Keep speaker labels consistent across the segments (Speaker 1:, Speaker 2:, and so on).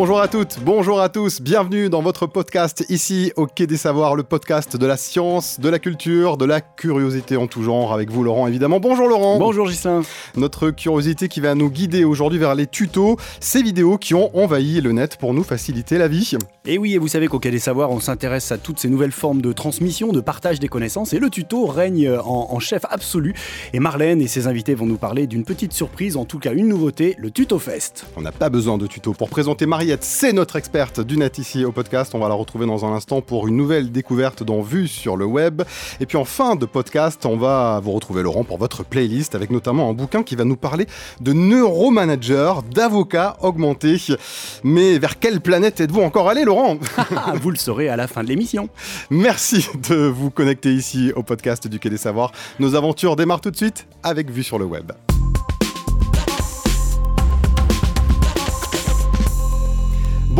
Speaker 1: Bonjour à toutes, bonjour à tous, bienvenue dans votre podcast ici au Quai des Savoirs, le podcast de la science, de la culture, de la curiosité en tout genre, avec vous Laurent évidemment. Bonjour Laurent.
Speaker 2: Bonjour Gislain.
Speaker 1: Notre curiosité qui va nous guider aujourd'hui vers les tutos, ces vidéos qui ont envahi le net pour nous faciliter la vie.
Speaker 2: Et oui, et vous savez qu'au Quai des Savoirs, on s'intéresse à toutes ces nouvelles formes de transmission, de partage des connaissances, et le tuto règne en, en chef absolu. Et Marlène et ses invités vont nous parler d'une petite surprise, en tout cas une nouveauté, le Tuto Fest.
Speaker 1: On n'a pas besoin de tuto pour présenter C'est notre experte du net ici au podcast. On va la retrouver dans un instant pour une nouvelle découverte dans Vue sur le web. Et puis en fin de podcast, on va vous retrouver Laurent pour votre playlist avec notamment un bouquin qui va nous parler de neuromanager, d'avocats augmentés. Mais vers quelle planète êtes-vous encore allé Laurent
Speaker 2: Vous le saurez à la fin de l'émission.
Speaker 1: Merci de vous connecter ici au podcast du Quai des Savoirs. Nos aventures démarrent tout de suite avec Vue sur le web.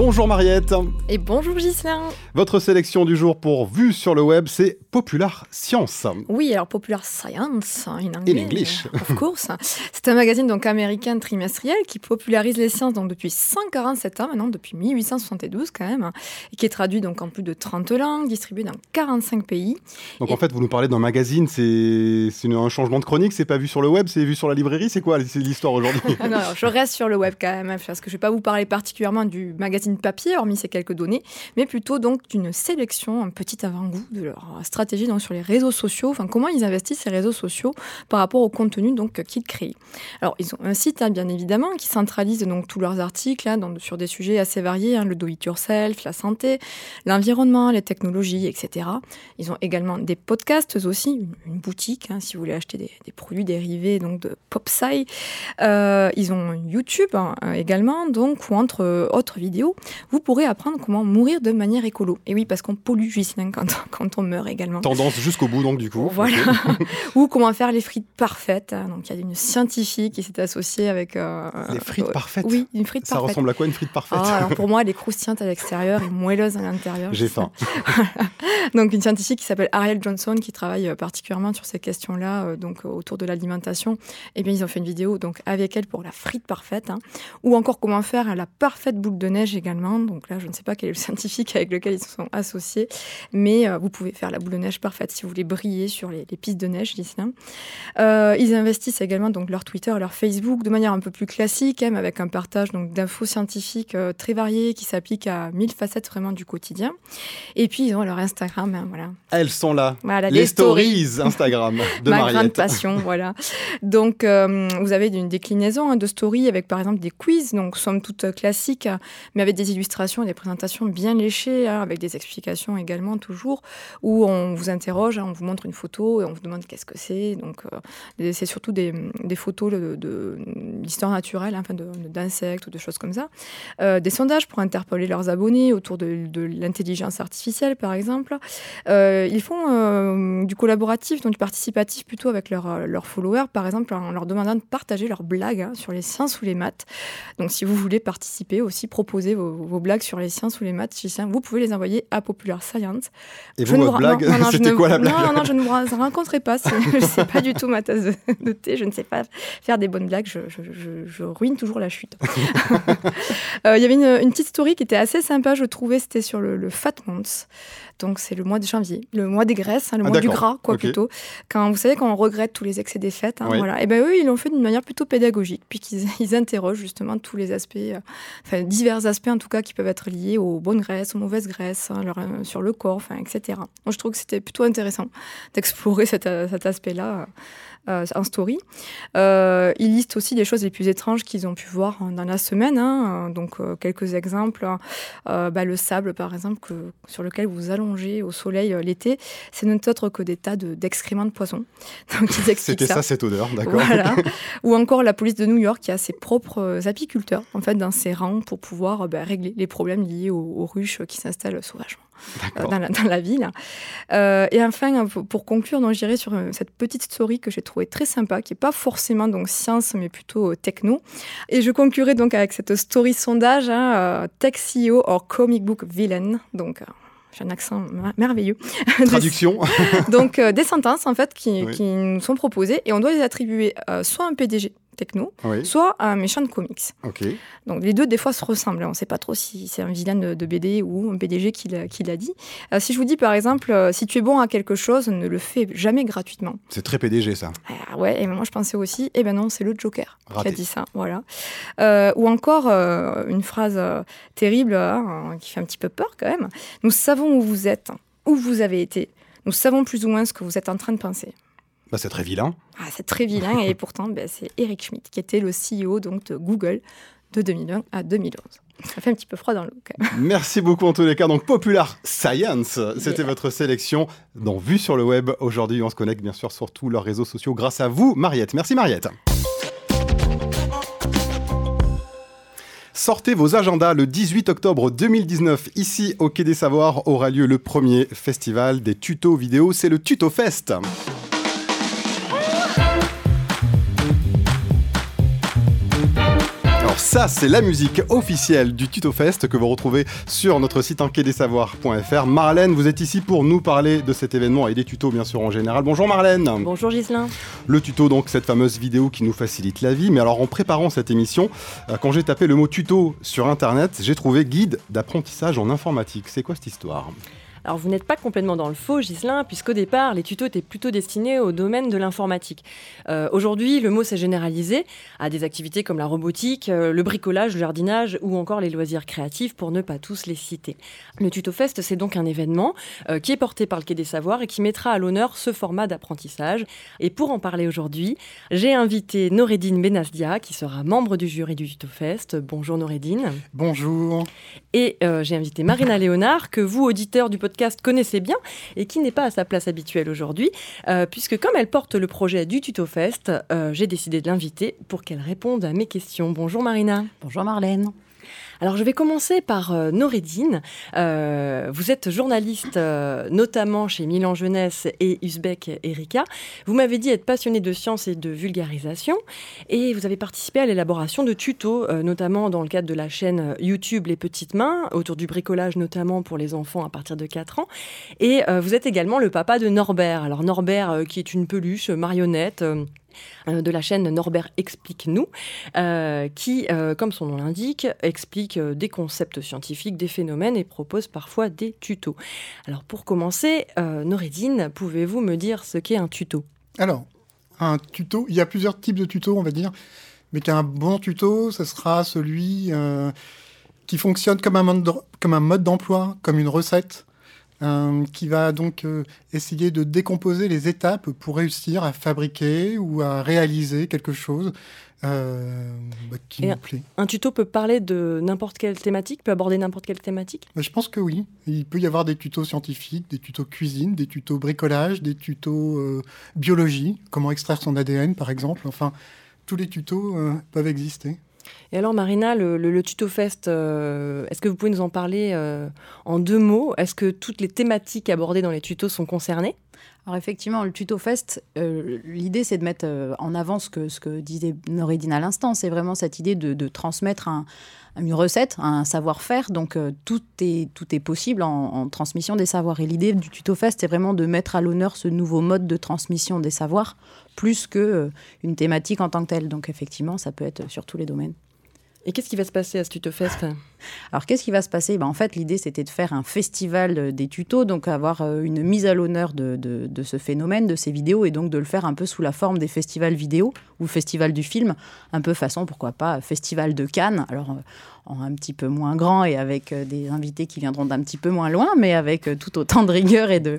Speaker 1: Bonjour Mariette.
Speaker 3: Et bonjour Gislain.
Speaker 1: Votre sélection du jour pour Vue sur le web, c'est Popular Science.
Speaker 3: Oui, alors Popular Science in anglais.
Speaker 1: In English.
Speaker 3: Of course. C'est un magazine donc américain trimestriel qui popularise les sciences donc depuis 147 ans maintenant, depuis 1872 quand même, et qui est traduit donc en plus de 30 langues, distribué dans 45 pays.
Speaker 1: Donc
Speaker 3: Et-
Speaker 1: en fait, vous nous parlez d'un magazine, c'est un changement de chronique, c'est pas vu sur le web, c'est vu sur la librairie, c'est quoi l'histoire aujourd'hui?
Speaker 3: Ah non, alors, je reste sur le web quand même, hein, parce que je ne vais pas vous parler particulièrement du magazine papier, hormis ces quelques données, mais plutôt donc d'une sélection, un petit avant-goût de leur stratégie donc, sur les réseaux sociaux, enfin comment ils investissent ces réseaux sociaux par rapport au contenu donc qu'ils créent. Alors ils ont un site hein, bien évidemment qui centralise donc tous leurs articles hein, sur des sujets assez variés, hein, le do-it-yourself, la santé, l'environnement, les technologies, etc. Ils ont également des podcasts aussi, une, boutique si vous voulez acheter des, des produits dérivés donc de PopSci. Euh, ils ont YouTube également, donc, ou entre euh, autres vidéos, vous pourrez apprendre comment mourir de manière écolo. Et oui, parce qu'on pollue, Gislain, quand, quand on meurt également.
Speaker 1: Tendance jusqu'au bout donc du coup.
Speaker 3: Voilà. Ou comment faire les frites parfaites. Donc, il y a une scientifique qui s'est associée avec. euh,
Speaker 1: Les frites
Speaker 3: euh,
Speaker 1: parfaites
Speaker 3: Oui, une frite
Speaker 1: Ça
Speaker 3: parfaite.
Speaker 1: ressemble à quoi une frite parfaite
Speaker 3: Ah, alors pour moi, elle est croustillante à l'extérieur et moelleuse à l'intérieur.
Speaker 1: J'ai faim.
Speaker 3: Donc une scientifique qui s'appelle Ariel Johnson qui travaille euh, particulièrement sur ces questions-là, euh, donc autour de l'alimentation. Et bien ils ont fait une vidéo donc avec elle pour la frite parfaite, hein, ou encore comment faire la parfaite boule de neige également. Donc là je ne sais pas quel est le scientifique avec lequel ils se sont associés, mais euh, vous pouvez faire la boule de neige parfaite si vous voulez briller sur les, les pistes de neige là. Euh, ils investissent également donc leur Twitter, leur Facebook de manière un peu plus classique, hein, avec un partage donc d'infos scientifiques euh, très variées qui s'appliquent à mille facettes vraiment du quotidien. Et puis ils ont leur Instagram, hein, voilà.
Speaker 1: Elles sont là.
Speaker 3: Voilà,
Speaker 1: Les stories Instagram de
Speaker 3: Ma grande
Speaker 1: Mariette.
Speaker 3: passion, voilà. Donc, euh, vous avez une déclinaison hein, de stories avec, par exemple, des quiz, donc somme toute classiques, euh, mais avec des illustrations et des présentations bien léchées, hein, avec des explications également toujours, où on vous interroge, hein, on vous montre une photo et on vous demande qu'est-ce que c'est. Donc, euh, c'est surtout des, photos de, d'histoire naturelle, hein, d'insectes ou de choses comme ça. Euh, des sondages pour interpeller leurs abonnés autour de, l'intelligence artificielle, par exemple. Euh, ils font du collaboratif, donc du participatif plutôt avec leurs leurs followers, par exemple en leur demandant de partager leurs blagues hein, sur les sciences ou les maths. Donc si vous voulez participer aussi, proposer vos, vos blagues sur les sciences ou les maths, vous pouvez les envoyer à Popular Science.
Speaker 1: Et
Speaker 3: Je
Speaker 1: vous, votre blague, c'était quoi la blague
Speaker 3: Non, non, je ne vous rencontrerai pas. c'est- pas du tout ma tasse de, de thé. Je ne sais pas faire des bonnes blagues. Je, je- je- je ruine toujours la chute. Euh, Il y avait une, une petite story qui était assez sympa, je trouvais. C'était sur le, le Fat Month. Donc c'est le mois de janvier, le mois des graisses, hein, le
Speaker 1: Ah,
Speaker 3: mois du gras, quoi plutôt. Quand vous savez quand on regrette tous les excès des fêtes, hein,
Speaker 1: Oui.
Speaker 3: voilà. Et ben eux ils l'ont fait d'une manière plutôt pédagogique, puis qu'ils ils interrogent justement tous les aspects, euh, enfin divers aspects en tout cas qui peuvent être liés aux bonnes graisses, aux mauvaises graisses, hein, leur, euh, sur le corps, enfin etc. Moi je trouve que c'était plutôt intéressant d'explorer cet, euh, cet aspect-là. euh, en story. Euh, ils listent aussi des choses les plus étranges qu'ils ont pu voir dans la semaine. hein. Euh, Donc, euh, quelques exemples. hein. Euh, bah, le sable, par exemple, que- sur lequel vous allongez au soleil euh, l'été, c'est n'est autre que des tas de- d'excréments de, poissons. Expliquent
Speaker 1: C'était ça cette odeur, d'accord.
Speaker 3: voilà. Ou encore la police de New York qui a ses propres euh, apiculteurs en fait dans ses rangs pour pouvoir euh, bah, régler les problèmes liés aux, aux ruches qui s'installent sauvagement euh. Dans, la, dans la ville. Euh, et enfin, pour, pour conclure, donc, dirais sur euh, cette petite story que j'ai trouvée très sympa, qui n'est pas forcément donc science mais plutôt euh, techno. Et je conclurai donc avec cette story sondage, hein, Tech CEO or Comic Book Villain. Donc j'ai un accent mer- merveilleux.
Speaker 1: Traduction.
Speaker 3: Donc, euh, des sentences, en fait, qui,
Speaker 1: Oui.
Speaker 3: qui nous sont proposées et on doit les attribuer euh, soit à un PDG techno,
Speaker 1: Oui.
Speaker 3: soit un méchant de comics.
Speaker 1: Ok.
Speaker 3: Donc les deux, des fois, se ressemblent. On ne sait pas trop si c'est un vilain de, de BD ou un PDG qui l'a dit. Euh, si je vous dis, par exemple, euh, si tu es bon à quelque chose, ne le fais jamais gratuitement.
Speaker 1: C'est très PDG ça.
Speaker 3: Ah ouais, et moi je pensais aussi, eh ben non, c'est le Joker
Speaker 1: Raté.
Speaker 3: qui a dit ça, voilà. Euh, ou encore une phrase terrible hein, qui fait un petit peu peur quand même. Nous savons où vous êtes, où vous avez été. Nous savons plus ou moins ce que vous êtes en train de penser.
Speaker 1: Bah, c'est très vilain.
Speaker 3: Ah, c'est très vilain et pourtant ben, c'est Eric Schmidt qui était le CEO donc de Google de 2001 à 2011. Ça fait un petit peu froid dans l'eau quand même.
Speaker 1: Merci beaucoup en tous les cas. Donc Popular Science, c'était votre sélection dans Vue sur le web. Aujourd'hui, on se connecte bien sûr sur tous leurs réseaux sociaux grâce à vous, Mariette. Merci Mariette. Sortez vos agendas le 18 octobre 2019. Ici, au Quai des Savoirs, aura lieu le premier festival des tutos vidéo. C'est le Tuto Fest. Ça, c'est la musique officielle du Tuto Fest que vous retrouvez sur notre site enquêtdesavoirs.fr. Marlène, vous êtes ici pour nous parler de cet événement et des tutos bien sûr en général. Bonjour Marlène.
Speaker 4: Bonjour Gislain.
Speaker 1: Le tuto, donc cette fameuse vidéo qui nous facilite la vie. Mais alors en préparant cette émission, euh, quand j'ai tapé le mot tuto sur Internet, j'ai trouvé guide d'apprentissage en informatique. C'est quoi cette histoire?
Speaker 4: Alors vous n'êtes pas complètement dans le faux Gislain, puisqu'au départ les tutos étaient plutôt destinés au domaine de l'informatique. Euh, Aujourd'hui le mot s'est généralisé à des activités comme la robotique, euh, le bricolage, le jardinage ou encore les loisirs créatifs pour ne pas tous les citer. Le Tuto Fest c'est donc un événement euh, qui est porté par le Quai des Savoirs et qui mettra à l'honneur ce format d'apprentissage. Et pour en parler aujourd'hui, j'ai invité Noredine Benazdia qui sera membre du jury du Tuto Fest. Bonjour Noredine.
Speaker 5: Bonjour.
Speaker 4: Et j'ai invité Marina Léonard, que vous, auditeurs du podcast, connaissez bien et qui n'est pas à sa place habituelle aujourd'hui, euh, puisque comme elle porte le projet du Tuto Fest, euh, j'ai décidé de l'inviter pour qu'elle réponde à mes questions. Bonjour Marina.
Speaker 5: Bonjour Marlène.
Speaker 4: Alors je vais commencer par euh. Euh, vous êtes journaliste euh, notamment chez Milan Jeunesse et Uzbek Erika. Vous m'avez dit être passionnée de science et de vulgarisation et vous avez participé à l'élaboration de tutos, euh, notamment dans le cadre de la chaîne YouTube Les Petites Mains, autour du bricolage notamment pour les enfants à partir de 4 ans. Et vous êtes également le papa de Norbert. Alors Norbert qui est une peluche marionnette. Euh, de la chaîne Norbert Explique-nous, euh, qui, euh, comme son nom l'indique, explique des concepts scientifiques, des phénomènes et propose parfois des tutos. Alors pour commencer, Noredine, pouvez-vous me dire ce qu'est un tuto?
Speaker 5: Alors, un tuto, il y a plusieurs types de tutos, on va dire, mais qu'un bon tuto, ce sera celui qui fonctionne comme un mode d'emploi, comme une recette, euh, qui va donc euh, essayer de décomposer les étapes pour réussir à fabriquer ou à réaliser quelque chose euh, bah, qui
Speaker 4: Et
Speaker 5: nous plaît.
Speaker 4: Un tuto peut parler de n'importe quelle thématique, peut aborder n'importe quelle thématique?
Speaker 5: Mais Je pense que oui. Il peut y avoir des tutos scientifiques, des tutos cuisine, des tutos bricolage, des tutos euh, biologie, comment extraire son ADN par exemple. Enfin, tous les tutos euh, peuvent exister.
Speaker 4: Et alors Marina, le, Tuto Fest, euh, est-ce que vous pouvez nous en parler euh, en deux mots? Est-ce que toutes les thématiques abordées dans les tutos sont concernées?
Speaker 6: Alors effectivement, le Tuto Fest, euh, l'idée c'est de mettre euh, en avant ce que, disait Noridine à l'instant. C'est vraiment cette idée de, transmettre un- une recette, un savoir-faire. Donc euh, tout, est, possible en, transmission des savoirs. Et l'idée du Tuto Fest, c'est vraiment de mettre à l'honneur ce nouveau mode de transmission des savoirs, plus que euh, une thématique en tant que telle. Donc effectivement, ça peut être sur tous les domaines.
Speaker 4: Et qu'est-ce qui va se passer à ce Tuto Fest
Speaker 6: Alors, qu'est-ce qui va se passer? Ben, En fait, l'idée, c'était de faire un festival euh, des tutos, donc avoir euh, une mise à l'honneur de, de- de ce phénomène, de ces vidéos, et donc de le faire un peu sous la forme des festivals vidéo ou festival du film, un peu façon, pourquoi pas, festival de Cannes, alors euh, en un petit peu moins grand et avec des invités qui viendront d'un petit peu moins loin, mais avec tout autant de rigueur et de,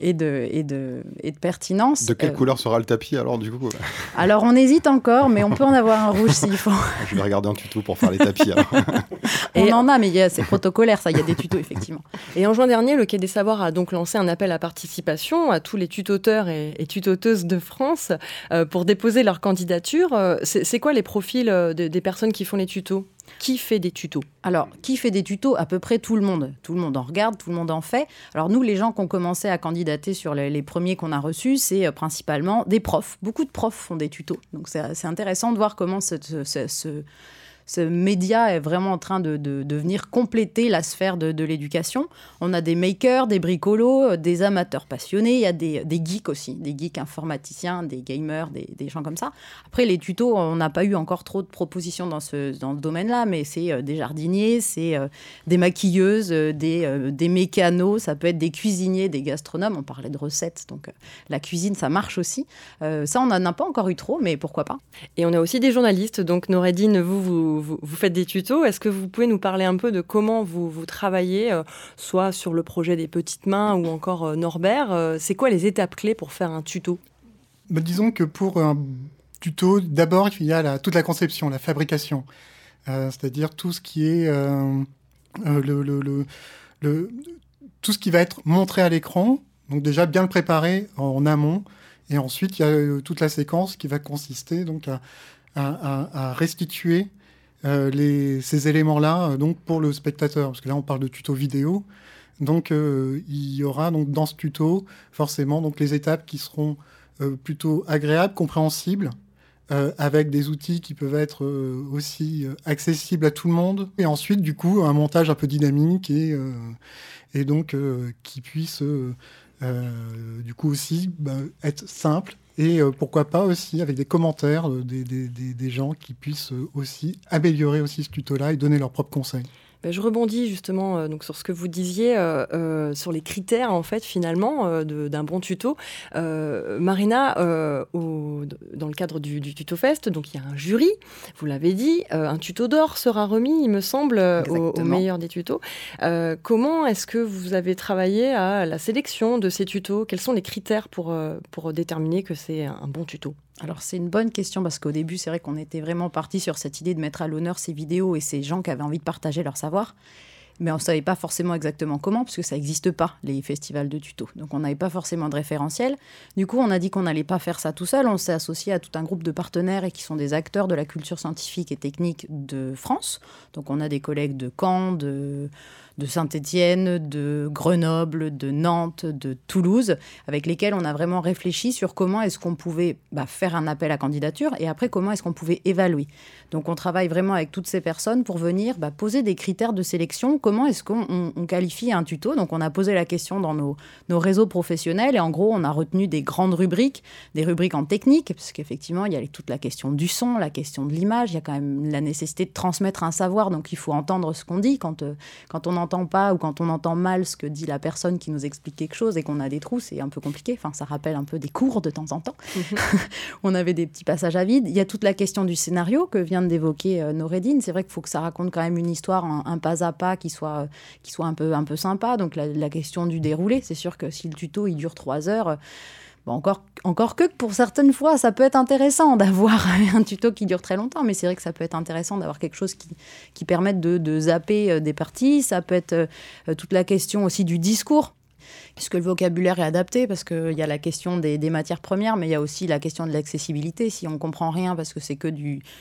Speaker 6: et de, et de, et de pertinence.
Speaker 1: De quelle
Speaker 6: Euh,
Speaker 1: couleur sera le tapis alors du coup?
Speaker 6: alors, on hésite encore, mais on peut en avoir un rouge s'il faut.
Speaker 1: Je vais regarder un tuto pour faire les tapis. alors.
Speaker 6: On en a, mais il y a- c'est protocolaire, ça, il y a des tutos, effectivement.
Speaker 4: Et en juin dernier, le Quai des Savoirs a donc lancé un appel à participation à tous les tutoteurs et, et tutoteuses de France euh, pour déposer leur candidature. Euh, C'est quoi les profils euh, de- des personnes qui font les tutos? Qui fait des tutos?
Speaker 6: Alors, qui fait des tutos? À peu près tout le monde. Tout le monde en regarde, tout le monde en fait. Alors, nous, les gens qui ont commencé à candidater sur les, les premiers qu'on a reçus, c'est euh, principalement des profs. Beaucoup de profs font des tutos. Donc, c'est c'est intéressant de voir comment ce, ce- ce- ce média est vraiment en train de, de, venir compléter la sphère de, l'éducation. On a des makers, des bricolos, des amateurs passionnés, il y a des, des geeks aussi, des geeks informaticiens, des gamers, des, des, gens comme ça. Après, les tutos, on n'a pas eu encore trop de propositions dans ce, dans domaine-là, mais c'est euh, des jardiniers, c'est euh, des maquilleuses, euh, des, des mécanos, ça peut être des cuisiniers, des gastronomes. On parlait de recettes, donc la cuisine, ça marche aussi. ça, on n'en a pas encore eu trop, mais pourquoi pas.
Speaker 4: Et on a aussi des journalistes. Donc, Noredine, vous, vous, vous, faites des tutos. Est-ce que vous pouvez nous parler un peu de comment vous, vous travaillez, soit sur le projet des petites mains ou encore Norbert C'est quoi les étapes clés pour faire un tuto?
Speaker 5: Bah, Disons que pour un tuto, d'abord, il y a toute la conception, la fabrication. Euh, c'est-à-dire tout ce qui est euh, euh, tout ce qui va être montré à l'écran. Donc déjà bien le préparer en, amont. Et ensuite, il y a toute la séquence qui va consister donc à restituer les, ces éléments-là donc pour le spectateur. Parce que là, on parle de tuto vidéo. Donc, il y aura donc dans ce tuto forcément donc les étapes qui seront plutôt agréables, compréhensibles, euh, avec des outils qui peuvent être euh, aussi euh, accessibles à tout le monde. Et ensuite, du coup, un montage un peu dynamique et, et donc qui puisse, du coup, aussi bah, être simple. Et pourquoi pas aussi avec des commentaires des, des, gens qui puissent aussi améliorer aussi ce tuto-là et donner leurs propres conseils.
Speaker 4: Ben, je rebondis justement euh, donc sur ce que vous disiez euh, euh, sur les critères en fait finalement d'un bon tuto. Marina, au, dans le cadre du, du, Tuto Fest, donc il y a un jury. Vous l'avez dit, un tuto d'or sera remis, il me semble, au, meilleur des tutos. comment est-ce que vous avez travaillé à la sélection de ces tutos? Quels sont les critères pour pour déterminer que c'est un bon tuto?
Speaker 6: Alors c'est une bonne question parce qu'au début c'est vrai qu'on était vraiment parti sur cette idée de mettre à l'honneur ces vidéos et ces gens qui avaient envie de partager leur savoir. Mais on ne savait pas forcément exactement comment, puisque ça n'existe pas, les festivals de tutos. Donc on n'avait pas forcément de référentiel. Du coup, on a dit qu'on n'allait pas faire ça tout seul. On s'est associé à tout un groupe de partenaires et qui sont des acteurs de la culture scientifique et technique de France. Donc on a des collègues de Caen, de de Saint-Étienne, de Grenoble, de Nantes, de Toulouse, avec lesquels on a vraiment réfléchi sur comment est-ce qu'on pouvait bah, faire un appel à candidature et après comment est-ce qu'on pouvait évaluer. Donc on travaille vraiment avec toutes ces personnes pour venir bah, poser des critères de sélection. Comment est-ce qu'on qualifie un tuto? Donc on a posé la question dans nos, nos, réseaux professionnels et en gros on a retenu des grandes rubriques, des rubriques en technique, parce qu'effectivement il y a toute la question du son, la question de l'image, il y a quand même la nécessité de transmettre un savoir, donc il faut entendre ce qu'on dit quand, euh, quand on entend pas ou quand on entend mal ce que dit la personne qui nous explique quelque chose et qu'on a des trous, c'est un peu compliqué. Enfin, ça rappelle un peu des cours de temps en temps. Mhm. on avait des petits passages à vide. Il y a toute la question du scénario que vient d'évoquer euh, Noredine. C'est vrai qu'il faut que ça raconte quand même une histoire, un, pas à pas qui soit, qui soit un, peu, un peu sympa. Donc la, la question du déroulé, c'est sûr que si le tuto il dure trois heures, encore, encore que pour certaines fois, ça peut être intéressant d'avoir un tuto qui dure très longtemps, mais c'est vrai que ça peut être intéressant d'avoir quelque chose qui, qui permette de, de zapper euh, des parties. Ça peut être euh, toute la question aussi du discours puisque le vocabulaire est adapté, parce qu'il y a la question des, matières premières, mais il y a aussi la question de l'accessibilité. Si on comprend rien parce que c'est que,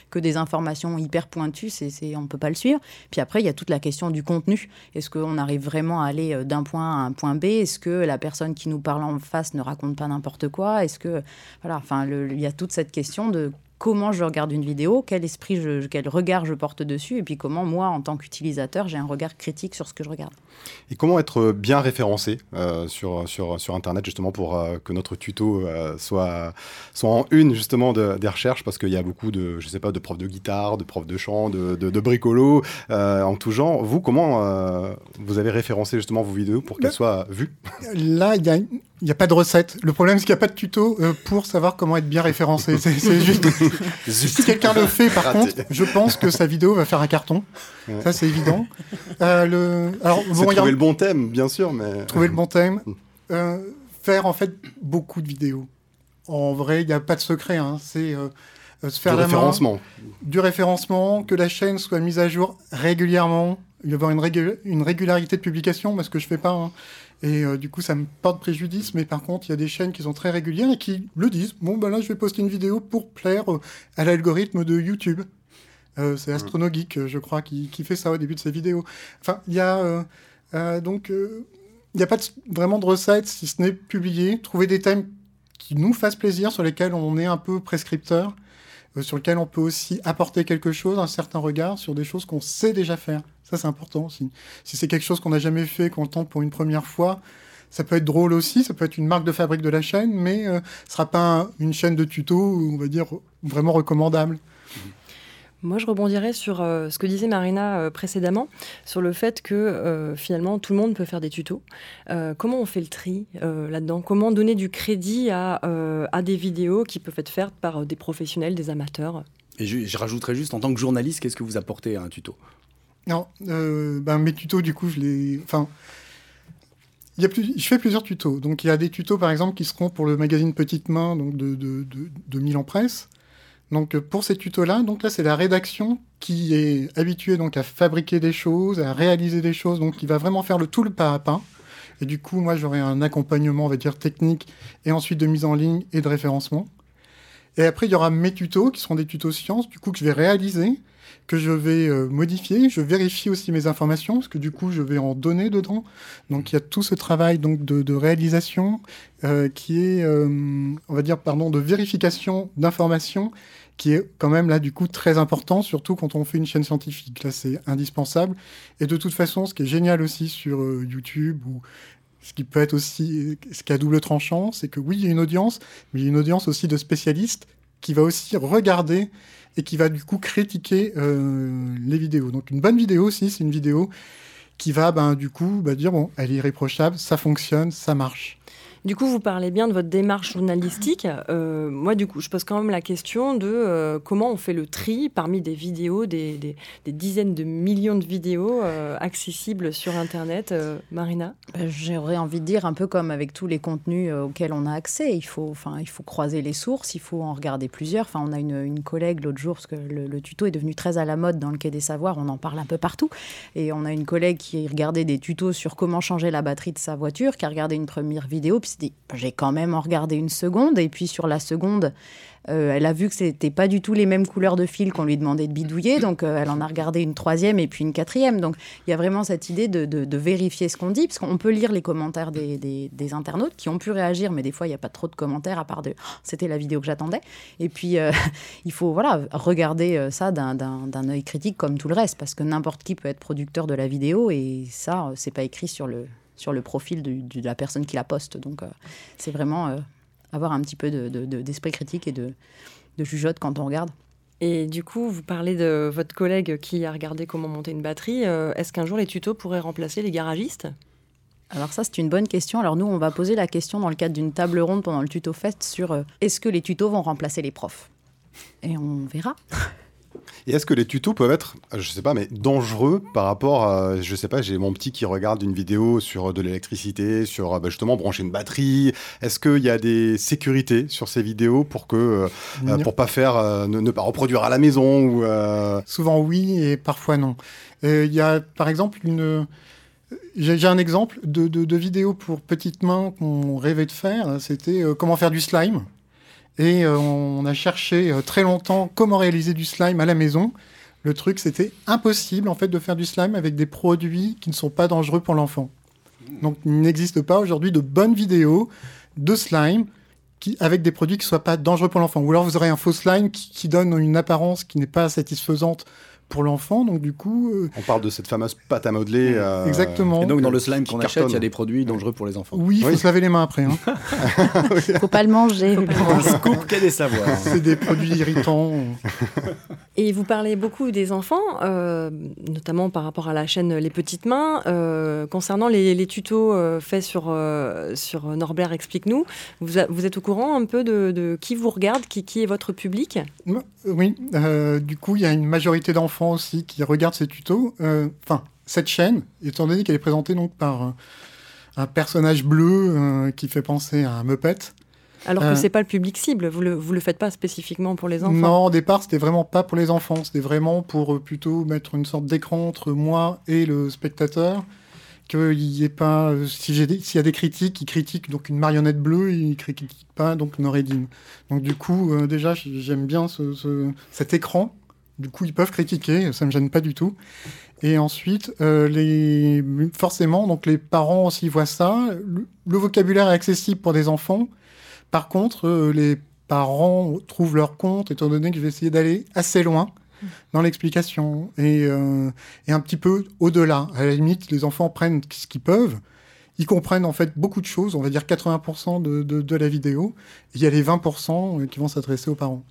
Speaker 6: que des informations hyper pointues, c'est, on ne peut pas le suivre. Puis après, il y a toute la question du contenu. Est-ce qu'on arrive vraiment à aller euh, d'un point à un point B? Est-ce que la personne qui nous parle en face ne raconte pas n'importe quoi? Est-ce que voilà, enfin, il y a toute cette question de comment je regarde une vidéo, quel esprit, je, quel regard je porte dessus, et puis comment moi, en tant qu'utilisateur, j'ai un regard critique sur ce que je regarde.
Speaker 1: Et comment être bien référencé euh, sur, sur, sur Internet, justement, pour euh, que notre tuto euh, soit, soit en une, justement, de, des recherches, parce qu'il y a beaucoup de, je sais pas, de profs de guitare, de profs de chant, de, de, de bricolo, en tout genre. Vous, comment vous avez référencé, justement, vos vidéos pour qu'elles soient vues?
Speaker 5: Là, il y a il n'y a pas de recette. Le problème, c'est qu'il n'y a pas de tuto euh, pour savoir comment être bien référencé. C'est juste. si quelqu'un le fait, par contre, je pense que sa vidéo va faire un carton. Ça, c'est évident.
Speaker 1: Euh, le... Alors, trouver le bon thème, bien sûr, mais.
Speaker 5: Trouver le bon thème. Euh, faire, en fait, beaucoup de vidéos. En vrai, il n'y a pas de secret. Hein. C'est. Se faire
Speaker 1: du référencement.
Speaker 5: du référencement, que la chaîne soit mise à jour régulièrement, il y avoir une, une régularité de publication, parce que je fais pas. Hein. Et euh, du coup, ça me porte préjudice. Mais par contre, il y a des chaînes qui sont très régulières et qui le disent. Bon, ben là, je vais poster une vidéo pour plaire euh, à l'algorithme de YouTube. Euh, c'est Astronogeek, je crois, qui, qui, fait ça au début de ses vidéos. Enfin, il y a donc, il n'y a pas vraiment de recette si ce n'est publier, trouver des thèmes qui nous fassent plaisir, sur lesquels on est un peu prescripteur. Sur lequel on peut aussi apporter quelque chose, un certain regard sur des choses qu'on sait déjà faire. Ça, c'est important aussi. Si c'est quelque chose qu'on n'a jamais fait, qu'on tente pour une première fois, ça peut être drôle aussi, ça peut être une marque de fabrique de la chaîne, mais ce ne sera pas une chaîne de tutos, on va dire, vraiment recommandable.
Speaker 4: Moi, je rebondirais sur euh, ce que disait Marina euh, précédemment, sur le fait que euh, finalement tout le monde peut faire des tutos. comment on fait le tri là-dedans? Comment donner du crédit à, à, des vidéos qui peuvent être faites par des professionnels, des amateurs?
Speaker 2: Et je, je, rajouterais juste, en tant que journaliste, qu'est-ce que vous apportez à un tuto?
Speaker 5: Non, ben, mes tutos, du coup, je les. Enfin. Il y a plus, je fais plusieurs tutos. Donc, il y a des tutos, par exemple, qui seront pour le magazine Petite Main donc de, de, de, de Milan Presse. Donc euh, pour ces tutos-là, donc là c'est la rédaction qui est habituée donc à fabriquer des choses, à réaliser des choses, donc qui va vraiment faire le tout le pas à pas. Et du coup, moi j'aurai un accompagnement, on va dire technique, et ensuite de mise en ligne et de référencement. Et après il y aura mes tutos qui seront des tutos sciences, du coup que je vais réaliser, que je vais euh, modifier. Je vérifie aussi mes informations parce que du coup, je vais en donner dedans. Donc, il y a tout ce travail donc de, réalisation euh, qui est, euh, on va dire, pardon, de vérification d'informations qui est quand même là du coup très important, surtout quand on fait une chaîne scientifique. Là, c'est indispensable. Et de toute façon, ce qui est génial aussi sur YouTube ou ce qui peut être aussi, ce qui a double tranchant, c'est que oui, il y a une audience, mais il y a une audience aussi de spécialistes qui va aussi regarder et qui va du coup critiquer euh, les vidéos. Donc une bonne vidéo aussi, c'est une vidéo qui va ben, du coup bah, dire bon, elle est irréprochable, ça fonctionne, ça marche.
Speaker 4: Du coup, vous parlez bien de votre démarche journalistique. Euh, moi, du coup, je pose quand même la question de euh, comment on fait le tri parmi des vidéos, des, dizaines de millions de vidéos euh, accessibles sur Internet. Marina?
Speaker 6: Bah, J'aurais envie de dire un peu comme avec tous les contenus auxquels on a accès. Il faut, il faut croiser les sources, il faut en regarder plusieurs. On a une, collègue l'autre jour, parce que le, le, tuto est devenu très à la mode dans le Quai des Savoirs, on en parle un peu partout. Et on a une collègue qui regardait des tutos sur comment changer la batterie de sa voiture, qui a regardé une première vidéo, puis j'ai quand même en regardé une seconde. Et puis sur la seconde, euh, elle a vu que c'était pas du tout les mêmes couleurs de fil qu'on lui demandait de bidouiller. Donc euh, elle en a regardé une troisième et puis une quatrième. Donc il y a vraiment cette idée de, vérifier ce qu'on dit, parce qu'on peut lire les commentaires des, internautes qui ont pu réagir, mais des fois il n'y a pas trop de commentaires à part de oh, c'était la vidéo que j'attendais. Et puis euh, il faut voilà regarder ça d'un œil critique comme tout le reste, parce que n'importe qui peut être producteur de la vidéo et ça c'est pas écrit sur le sur le profil de, la personne qui la poste. Donc, euh, c'est vraiment euh, avoir un petit peu d'esprit de, critique et de, jugeote quand on regarde.
Speaker 4: Et du coup, vous parlez de votre collègue qui a regardé comment monter une batterie. Euh, est-ce qu'un jour les tutos pourraient remplacer les garagistes?
Speaker 6: Alors ça, c'est une bonne question. Alors nous, on va poser la question dans le cadre d'une table ronde pendant le tuto fest sur est-ce que les tutos vont remplacer les profs? Et on verra.
Speaker 1: Et est-ce que les tutos peuvent être, je sais pas, mais dangereux par rapport à, je sais pas, j'ai mon petit qui regarde une vidéo sur de l'électricité, sur bah, justement brancher une batterie. Est-ce qu'il y a des sécurités sur ces vidéos pour que, euh, pour pas faire, euh, ne, pas reproduire à la maison ou
Speaker 5: euh, Souvent oui et parfois non. Il y a par exemple une j'ai un exemple de, de, de, vidéo pour petites mains qu'on rêvait de faire. C'était comment faire du slime. Et euh, on a cherché euh, très longtemps comment réaliser du slime à la maison. Le truc, c'était impossible en fait de faire du slime avec des produits qui ne sont pas dangereux pour l'enfant. Donc, il n'existe pas aujourd'hui de bonnes vidéos de slime avec des produits qui ne soient pas dangereux pour l'enfant. Ou alors vous aurez un faux slime qui donne une apparence qui n'est pas satisfaisante pour l'enfant. Donc du coup,
Speaker 1: euh, on parle de cette fameuse pâte à modeler. Euh,
Speaker 5: Exactement.
Speaker 2: Et donc dans le slime qu'on achète, il y a des produits dangereux pour les enfants.
Speaker 5: Oui, il faut se laver les mains après. Hein.
Speaker 6: faut pas le manger.
Speaker 2: Un scoop, quel est savoir?
Speaker 5: C'est des produits irritants.
Speaker 4: Et vous parlez beaucoup des enfants, euh, notamment par rapport à la chaîne Les Petites Mains. concernant les, tutos faits sur, sur Norbert Explique-nous, vous, vous, êtes au courant un peu de, qui vous regarde, qui, qui est votre public?
Speaker 5: Oui, du coup, il y a une majorité d'enfants aussi qui regardent ces tutos. Euh, enfin, cette chaîne, étant donné qu'elle est présentée donc par euh, un personnage bleu euh, qui fait penser à un Muppet.
Speaker 4: Alors que c'est pas le public cible, vous le, vous le faites pas spécifiquement pour les enfants
Speaker 5: Non, au départ, c'était vraiment pas pour les enfants, c'était vraiment pour plutôt mettre une sorte d'écran entre moi et le spectateur. Qu'il y ait pas. S'il y a des critiques, ils critiquent donc une marionnette bleue, ils critiquent pas donc Noreddin. Donc du coup, déjà, j'aime bien ce, cet écran du coup, ils peuvent critiquer, ça ne me gêne pas du tout. Et ensuite, euh, forcément, donc les parents aussi voient ça. Le, vocabulaire est accessible pour des enfants. Par contre, euh, les parents trouvent leur compte, étant donné que je vais essayer d'aller assez loin dans l'explication et, euh, et, un petit peu au-delà. À la limite, les enfants prennent ce qu'ils peuvent. Ils comprennent en fait beaucoup de choses, on va dire 80% de, de, de la vidéo. Il y a les 20% qui vont s'adresser aux parents.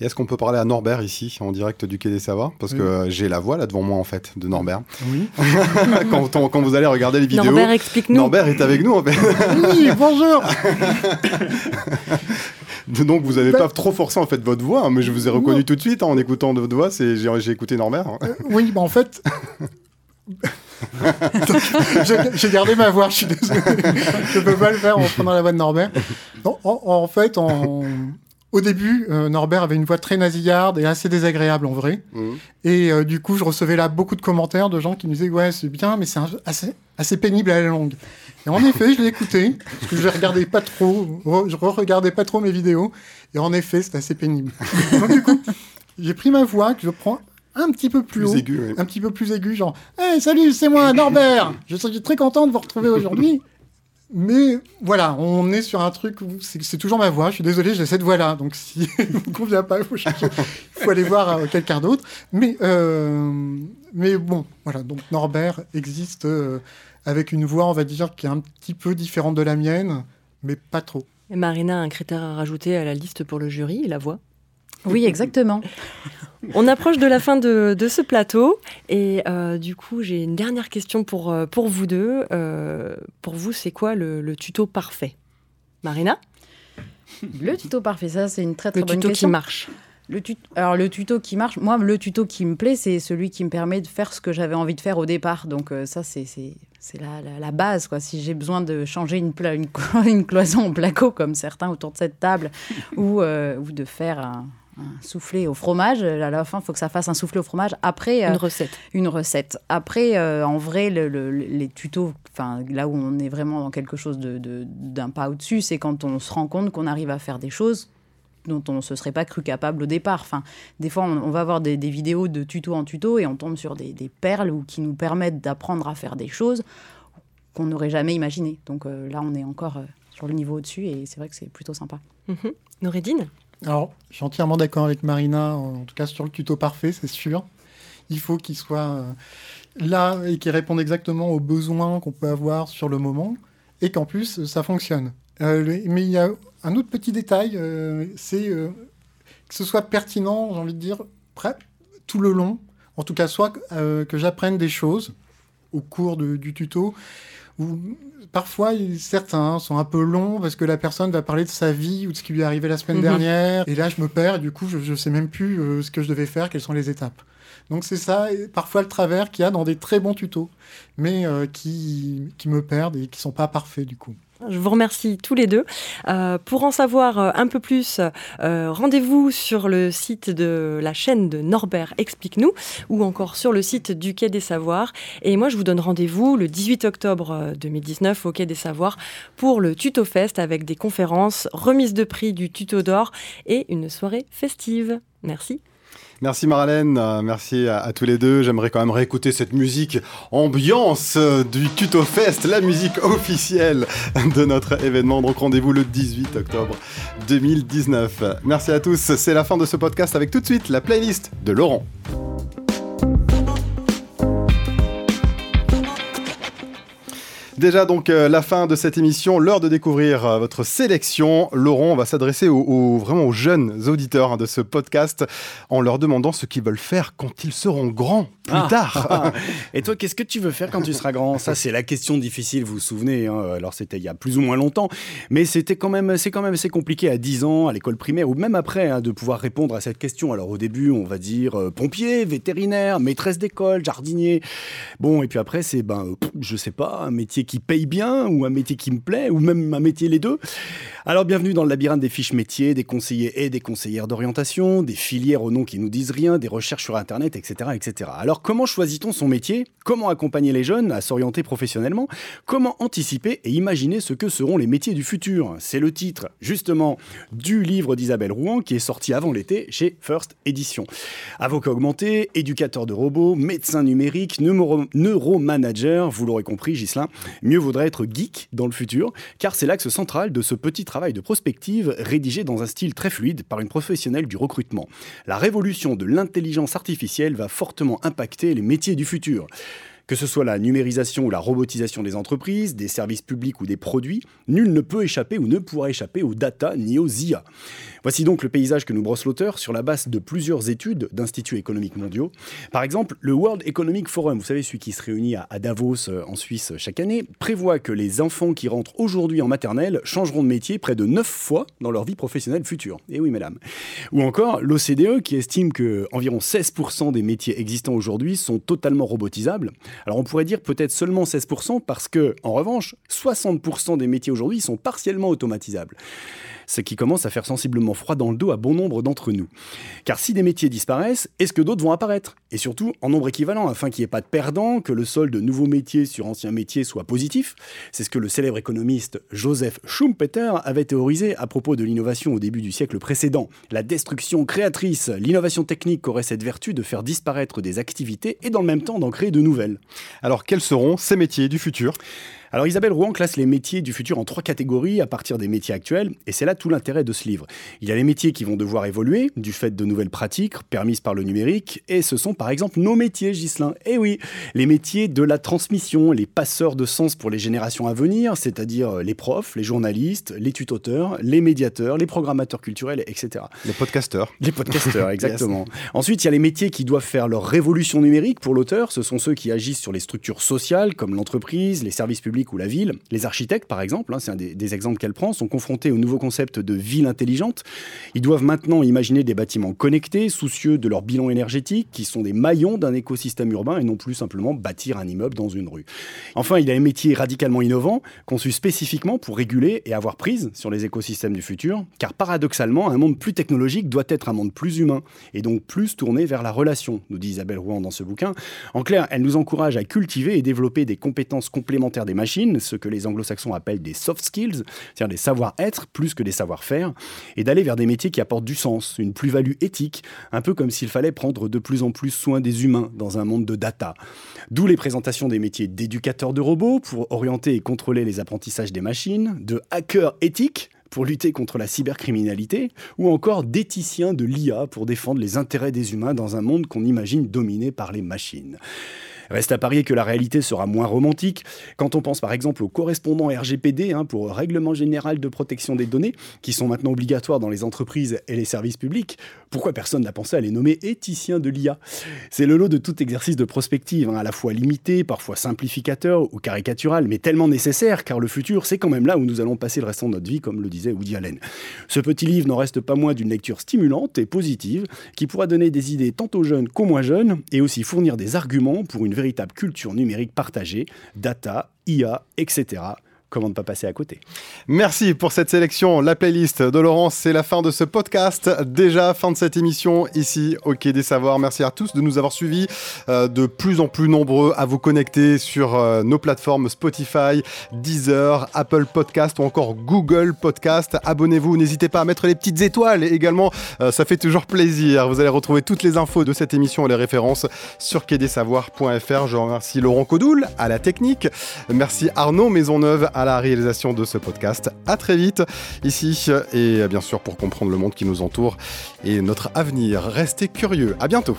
Speaker 1: Et est-ce qu'on peut parler à Norbert ici, en direct du Quai des Savoirs? Parce que j'ai la voix là devant moi en fait, de Norbert.
Speaker 5: Oui.
Speaker 1: quand, on, quand, vous allez regarder les vidéos.
Speaker 4: Norbert, explique-nous.
Speaker 1: Norbert est avec nous en fait.
Speaker 5: oui, bonjour
Speaker 1: Donc vous n'avez bah, pas trop forcé en fait votre voix, hein, mais je vous ai reconnu tout de suite hein, en écoutant votre voix. J'ai écouté Norbert. Hein.
Speaker 5: Euh, oui, bah en fait. J'ai gardé ma voix, je suis désolé. je peux pas le faire en prenant la voix de Norbert. En, en, en fait, en, au début, euh, Norbert avait une voix très nasillarde et assez désagréable en vrai. Mmh. Et euh, du coup, je recevais là beaucoup de commentaires de gens qui me disaient Ouais, c'est bien, mais c'est assez, assez pénible à la longue. Et en effet, je l'ai écouté, parce que je regardais pas trop, je re-regardais pas trop mes vidéos. Et en effet, c'est assez pénible. Donc, du coup, j'ai pris ma voix, que je prends un petit peu plus, haut,
Speaker 1: aigu,
Speaker 5: un petit peu plus aigu, genre Hey, salut, c'est moi, Norbert Je suis très content de vous retrouver aujourd'hui. Mais voilà, on est sur un truc où c'est toujours ma voix. Je suis désolé, j'ai cette voix-là. Donc si vous ne convient pas, il faut, faut, aller voir euh, quelqu'un d'autre. Mais, euh, mais bon, voilà. Donc Norbert existe euh, avec une voix, on va dire, qui est un petit peu différente de la mienne, mais pas trop.
Speaker 4: Et Marina a un critère à rajouter à la liste pour le jury, la voix?
Speaker 6: Oui, exactement.
Speaker 4: On approche de la fin de, ce plateau et euh, du coup j'ai une dernière question pour, euh, pour vous deux. Euh, pour vous, c'est quoi le, tuto parfait? Marina?
Speaker 6: Le tuto parfait, ça c'est une très très
Speaker 4: bonne
Speaker 6: question.
Speaker 4: Le tuto qui marche.
Speaker 6: Le Alors le tuto qui marche, moi le tuto qui me plaît, c'est celui qui me permet de faire ce que j'avais envie de faire au départ. Donc ça c'est la, la, base. Quoi. Si j'ai besoin de changer une, une, une, cloison en placo comme certains autour de cette table ou, ou de faire un, un soufflé au fromage. À la fin, il faut que ça fasse un soufflé au fromage. Après,
Speaker 4: une euh, recette.
Speaker 6: Une recette. Après, euh, en vrai, les tutos, enfin là où on est vraiment dans quelque chose d'un de, pas au-dessus, c'est quand on se rend compte qu'on arrive à faire des choses dont on ne se serait pas cru capable au départ. Enfin, des fois, on, va voir des, vidéos de tuto en tuto et on tombe sur des, perles ou qui nous permettent d'apprendre à faire des choses qu'on n'aurait jamais imaginées. Donc euh, là, on est encore sur le niveau au-dessus et c'est vrai que c'est plutôt sympa.
Speaker 4: Mmh. Noureddine?
Speaker 5: Alors, je suis entièrement d'accord avec Marina, en tout cas sur le tuto parfait, c'est sûr. Il faut qu'il soit euh, là et qu'il réponde exactement aux besoins qu'on peut avoir sur le moment et qu'en plus, ça fonctionne. Euh, mais il y a un autre petit détail, euh, c'est que ce soit pertinent, j'ai envie de dire, tout le long. En tout cas, soit que j'apprenne des choses au cours du tuto, ou parfois certains sont un peu longs parce que la personne va parler de sa vie ou de ce qui lui est arrivé la semaine mhm. dernière. Et là, je me perds et du coup, je ne sais même plus euh, ce que je devais faire, quelles sont les étapes. Donc c'est ça, parfois le travers qu'il y a dans des très bons tutos, mais euh, qui, qui me perdent et qui sont pas parfaits du coup.
Speaker 4: Je vous remercie tous les deux. Euh, pour en savoir euh, un peu plus, euh, rendez-vous sur le site de la chaîne de Norbert Explique-nous ou encore sur le site du Quai des Savoirs. Et moi, je vous donne rendez-vous le 18 octobre 2019 au Quai des Savoirs pour le Tuto Fest avec des conférences, remise de prix du tuto d'or et une soirée festive. Merci.
Speaker 1: Merci Marlène, euh, merci à, tous les deux. J'aimerais quand même réécouter cette musique ambiance du Tuto Fest, la musique officielle de notre événement. Donc rendez-vous le 18 octobre 2019. Merci à tous, c'est la fin de ce podcast avec tout de suite la playlist de Laurent. Déjà donc euh, la fin de cette émission, l'heure de découvrir euh, votre sélection. Laurent, on va s'adresser aux, vraiment aux jeunes auditeurs hein, de ce podcast en leur demandant ce qu'ils veulent faire quand ils seront grands plus ah. tard.
Speaker 2: Et toi, qu'est-ce que tu veux faire quand tu seras grand? Ça, c'est la question difficile, vous vous souvenez. Hein. Alors c'était il y a plus ou moins longtemps, mais c'était quand même, c'est quand même assez compliqué à 10 ans, à l'école primaire ou même après, hein, de pouvoir répondre à cette question. Alors au début, on va dire euh, pompier, vétérinaire, maîtresse d'école, jardinier. Bon, et puis après, c'est ben, je sais pas, un métier qui paye bien ou un métier qui me plaît ou même un métier les deux. Alors bienvenue dans le labyrinthe des fiches métiers, des conseillers et des conseillères d'orientation, des filières au nom qui nous disent rien, des recherches sur internet, etc., etc. Alors comment choisit-on son métier? Comment accompagner les jeunes à s'orienter professionnellement? Comment anticiper et imaginer ce que seront les métiers du futur? C'est le titre justement du livre d'Isabelle Rouen qui est sorti avant l'été chez First Edition. Avocat augmenté, éducateur de robots, médecin numérique, neuromanager, vous l'aurez compris Gislin, mieux vaudrait être geek dans le futur, car c'est l'axe central de ce petit travail de prospective rédigé dans un style très fluide par une professionnelle du recrutement. La révolution de l'intelligence artificielle va fortement impacter les métiers du futur. Que ce soit la numérisation ou la robotisation des entreprises, des services publics ou des produits, nul ne peut échapper ou ne pourra échapper aux data ni aux IA. Voici donc le paysage que nous brosse l'auteur sur la base de plusieurs études d'instituts économiques mondiaux. Par exemple, le World Economic Forum, vous savez, celui qui se réunit à Davos euh, en Suisse chaque année, prévoit que les enfants qui rentrent aujourd'hui en maternelle changeront de métier près de 9 fois dans leur vie professionnelle future. Et eh oui, mesdames. Ou encore l'OCDE qui estime que environ 16% des métiers existants aujourd'hui sont totalement robotisables. Alors on pourrait dire peut-être seulement 16% parce que, en revanche, 60% des métiers aujourd'hui sont partiellement automatisables ce qui commence à faire sensiblement froid dans le dos à bon nombre d'entre nous. Car si des métiers disparaissent, est-ce que d'autres vont apparaître? Et surtout en nombre équivalent, afin qu'il n'y ait pas de perdants, que le solde de nouveaux métiers sur anciens métiers soit positif. C'est ce que le célèbre économiste Joseph Schumpeter avait théorisé à propos de l'innovation au début du siècle précédent. La destruction créatrice, l'innovation technique aurait cette vertu de faire disparaître des activités et dans le même temps d'en créer de nouvelles.
Speaker 1: Alors quels seront ces métiers du futur?
Speaker 2: Alors Isabelle Rouen classe les métiers du futur en trois catégories à partir des métiers actuels, et c'est là tout l'intérêt de ce livre. Il y a les métiers qui vont devoir évoluer du fait de nouvelles pratiques permises par le numérique, et ce sont par exemple nos métiers, Gislin. Eh oui, les métiers de la transmission, les passeurs de sens pour les générations à venir, c'est-à-dire les profs, les journalistes, les tutoteurs, les médiateurs, les programmateurs culturels, etc.
Speaker 1: Les podcasteurs.
Speaker 2: Les podcasteurs, exactement. Ensuite, il y a les métiers qui doivent faire leur révolution numérique pour l'auteur. Ce sont ceux qui agissent sur les structures sociales, comme l'entreprise, les services publics ou la ville. Les architectes, par exemple, hein, c'est un des, exemples qu'elle prend, sont confrontés au nouveau concept de ville intelligente. Ils doivent maintenant imaginer des bâtiments connectés, soucieux de leur bilan énergétique, qui sont des maillons d'un écosystème urbain et non plus simplement bâtir un immeuble dans une rue. Enfin, il a un métier radicalement innovant, conçu spécifiquement pour réguler et avoir prise sur les écosystèmes du futur, car paradoxalement, un monde plus technologique doit être un monde plus humain, et donc plus tourné vers la relation, nous dit Isabelle Rouen dans ce bouquin. En clair, elle nous encourage à cultiver et développer des compétences complémentaires des ce que les anglo-saxons appellent des soft skills, c'est-à-dire des savoir-être plus que des savoir-faire, et d'aller vers des métiers qui apportent du sens, une plus-value éthique, un peu comme s'il fallait prendre de plus en plus soin des humains dans un monde de data. D'où les présentations des métiers d'éducateurs de robots pour orienter et contrôler les apprentissages des machines, de hackers éthiques pour lutter contre la cybercriminalité, ou encore d'éthiciens de l'IA pour défendre les intérêts des humains dans un monde qu'on imagine dominé par les machines. Reste à parier que la réalité sera moins romantique quand on pense par exemple aux correspondants RGPD hein, pour Règlement général de protection des données, qui sont maintenant obligatoires dans les entreprises et les services publics. Pourquoi personne n'a pensé à les nommer éthiciens de l'IA C'est le lot de tout exercice de prospective, hein, à la fois limité, parfois simplificateur ou caricatural, mais tellement nécessaire, car le futur, c'est quand même là où nous allons passer le restant de notre vie, comme le disait Woody Allen. Ce petit livre n'en reste pas moins d'une lecture stimulante et positive, qui pourra donner des idées tant aux jeunes qu'aux moins jeunes, et aussi fournir des arguments pour une véritable culture numérique partagée, data, IA, etc comment ne pas passer à côté.
Speaker 1: Merci pour cette sélection. La playlist de Laurence, c'est la fin de ce podcast. Déjà, fin de cette émission ici au Quai des Savoirs. Merci à tous de nous avoir suivis, euh, de plus en plus nombreux à vous connecter sur euh, nos plateformes Spotify, Deezer, Apple Podcast ou encore Google Podcast. Abonnez-vous, n'hésitez pas à mettre les petites étoiles également, euh, ça fait toujours plaisir. Vous allez retrouver toutes les infos de cette émission et les références sur quai-des-savoirs.fr. Je remercie Laurent Codoul à la technique. Merci Arnaud Maisonneuve à la réalisation de ce podcast. À très vite ici et bien sûr pour comprendre le monde qui nous entoure et notre avenir. Restez curieux. À bientôt.